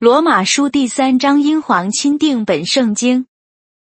罗马书第三章英皇钦定本圣经。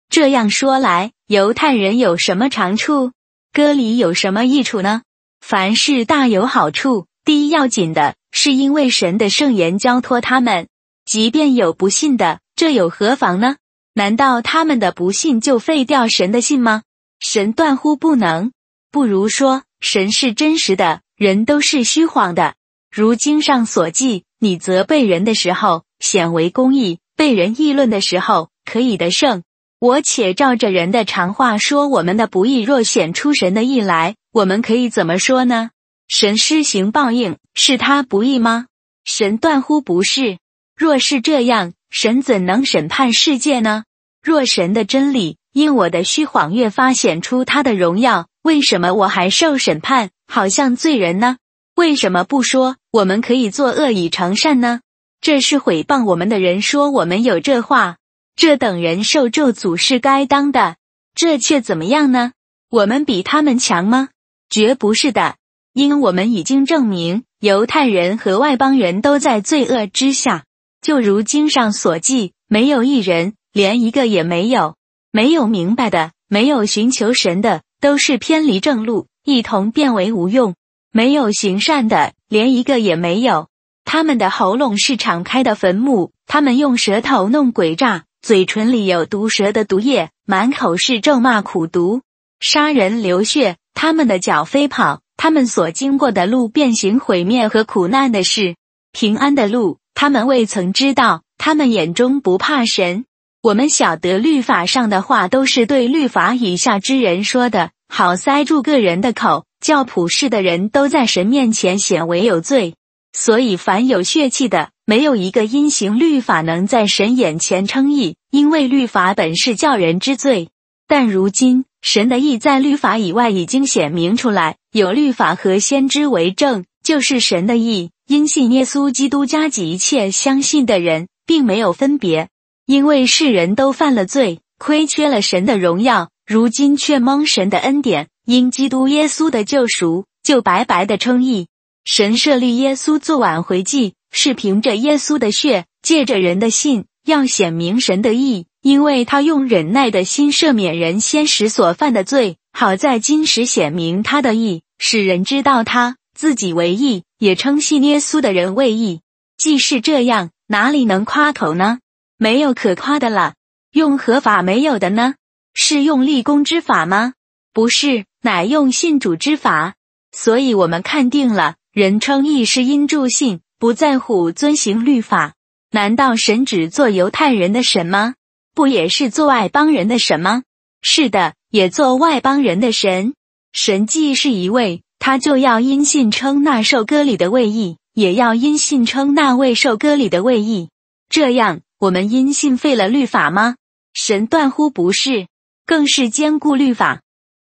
这样说来，犹太人有什么长处？割礼有什么益处呢？凡事大有好处。第一要紧的是，因为神的圣言交托他们，即便有不信的，这有何妨呢？难道他们的不信就废掉神的信吗？神断乎不能。不如说，神是真实的，人都是虚谎的。如经上所记，你责备人的时候。显为公义，被人议论的时候可以得胜。我且照着人的常话说：我们的不义若显出神的义来，我们可以怎么说呢？神施行报应，是他不义吗？神断乎不是。若是这样，神怎能审判世界呢？若神的真理因我的虚谎越发显出他的荣耀，为什么我还受审判，好像罪人呢？为什么不说我们可以作恶以成善呢？这是毁谤我们的人说我们有这话，这等人受咒诅是该当的。这却怎么样呢？我们比他们强吗？绝不是的，因我们已经证明，犹太人和外邦人都在罪恶之下。就如经上所记，没有一人，连一个也没有，没有明白的，没有寻求神的，都是偏离正路，一同变为无用；没有行善的，连一个也没有。他们的喉咙是敞开的坟墓，他们用舌头弄诡诈，嘴唇里有毒蛇的毒液，满口是咒骂苦毒，杀人流血。他们的脚飞跑，他们所经过的路变形毁灭和苦难的事，平安的路他们未曾知道。他们眼中不怕神。我们晓得律法上的话都是对律法以下之人说的，好塞住个人的口，叫普世的人都在神面前显为有罪。所以，凡有血气的，没有一个因行律法能在神眼前称义，因为律法本是叫人之罪。但如今，神的义在律法以外已经显明出来，有律法和先知为证，就是神的义。因信耶稣基督加给一切相信的人，并没有分别，因为世人都犯了罪，亏缺了神的荣耀，如今却蒙神的恩典，因基督耶稣的救赎，就白白的称义。神设立耶稣做挽回祭，是凭着耶稣的血，借着人的信，要显明神的义，因为他用忍耐的心赦免人先时所犯的罪，好在今时显明他的义，使人知道他自己为义，也称信耶稣的人为义。既是这样，哪里能夸口呢？没有可夸的了。用合法没有的呢？是用立功之法吗？不是，乃用信主之法。所以我们看定了。人称义是因助信，不在乎遵行律法。难道神只做犹太人的神吗？不也是做外邦人的神吗？是的，也做外邦人的神。神既是一位，他就要因信称那受割礼的位义，也要因信称那位受割礼的位义。这样，我们因信废了律法吗？神断乎不是，更是兼顾律法。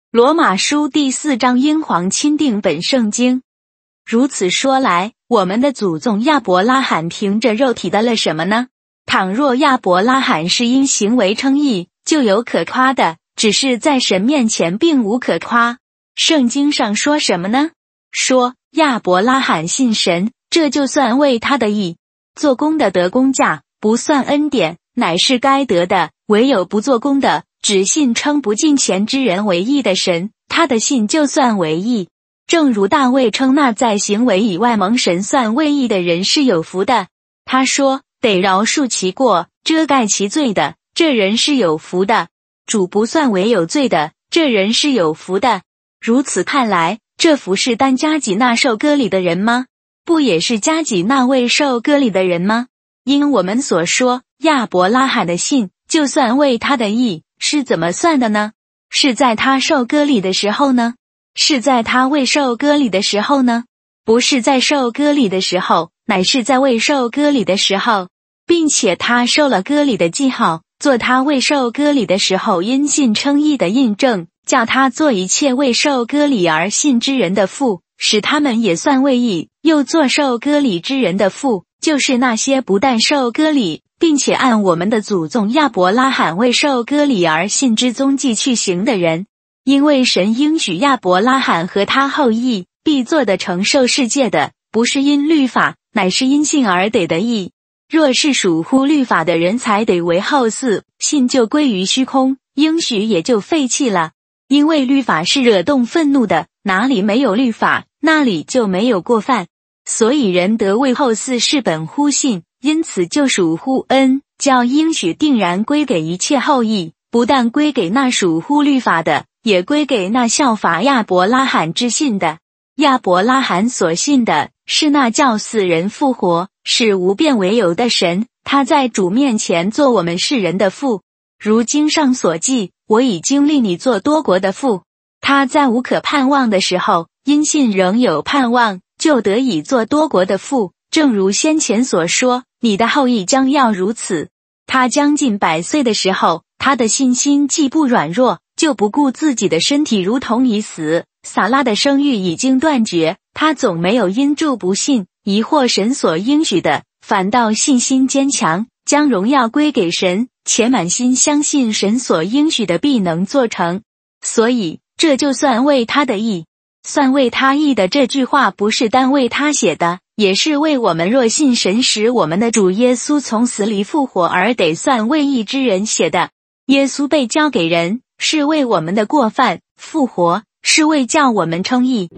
罗马书第四章，英皇钦定本圣经。如此说来，我们的祖宗亚伯拉罕凭着肉体得了什么呢？倘若亚伯拉罕是因行为称义，就有可夸的；只是在神面前并无可夸。圣经上说什么呢？说亚伯拉罕信神，这就算为他的义。做工的得工价，不算恩典，乃是该得的；唯有不做工的，只信称不敬虔之人为义的神，他的信就算为义。正如大卫称那在行为以外蒙神算为义的人是有福的，他说：“得饶恕其过，遮盖其罪的，这人是有福的；主不算为有罪的，这人是有福的。”如此看来，这福是单加给那受割礼的人吗？不也是加给那位受割礼的人吗？因我们所说亚伯拉罕的信，就算为他的义，是怎么算的呢？是在他受割礼的时候呢？是在他未受割礼的时候呢？不是在受割礼的时候，乃是在未受割礼的时候，并且他受了割礼的记号，做他未受割礼的时候因信称义的印证，叫他做一切未受割礼而信之人的父，使他们也算为义；又做受割礼之人的父，就是那些不但受割礼，并且按我们的祖宗亚伯拉罕未受割礼而信之踪迹去行的人。因为神应许亚伯拉罕和他后裔必做的承受世界的，不是因律法，乃是因信而得的义。若是属乎律法的人才得为后嗣，信就归于虚空，应许也就废弃了。因为律法是惹动愤怒的，哪里没有律法，那里就没有过犯。所以人得为后嗣是本乎信，因此就属乎恩，叫应许定然归给一切后裔，不但归给那属乎律法的，也归给那效法亚伯拉罕之信的。亚伯拉罕所信的是那叫死人复活、是无变为有的神，他在主面前做我们世人的父。如经上所记，我已经立你做多国的父。他在无可盼望的时候，因信仍有盼望。就得以做多国的父，正如先前所说，你的后裔将要如此。他将近百岁的时候，他的信心既不软弱，就不顾自己的身体如同已死。撒拉的生育已经断绝，他总没有因住不信，疑惑神所应许的，反倒信心坚强，将荣耀归给神，且满心相信神所应许的必能做成。所以这就算为他的义。算为他意的这句话，不是单为他写的，也是为我们若信神使我们的主耶稣从死里复活而得算为义之人写的。耶稣被交给人，是为我们的过犯复活，是为叫我们称义。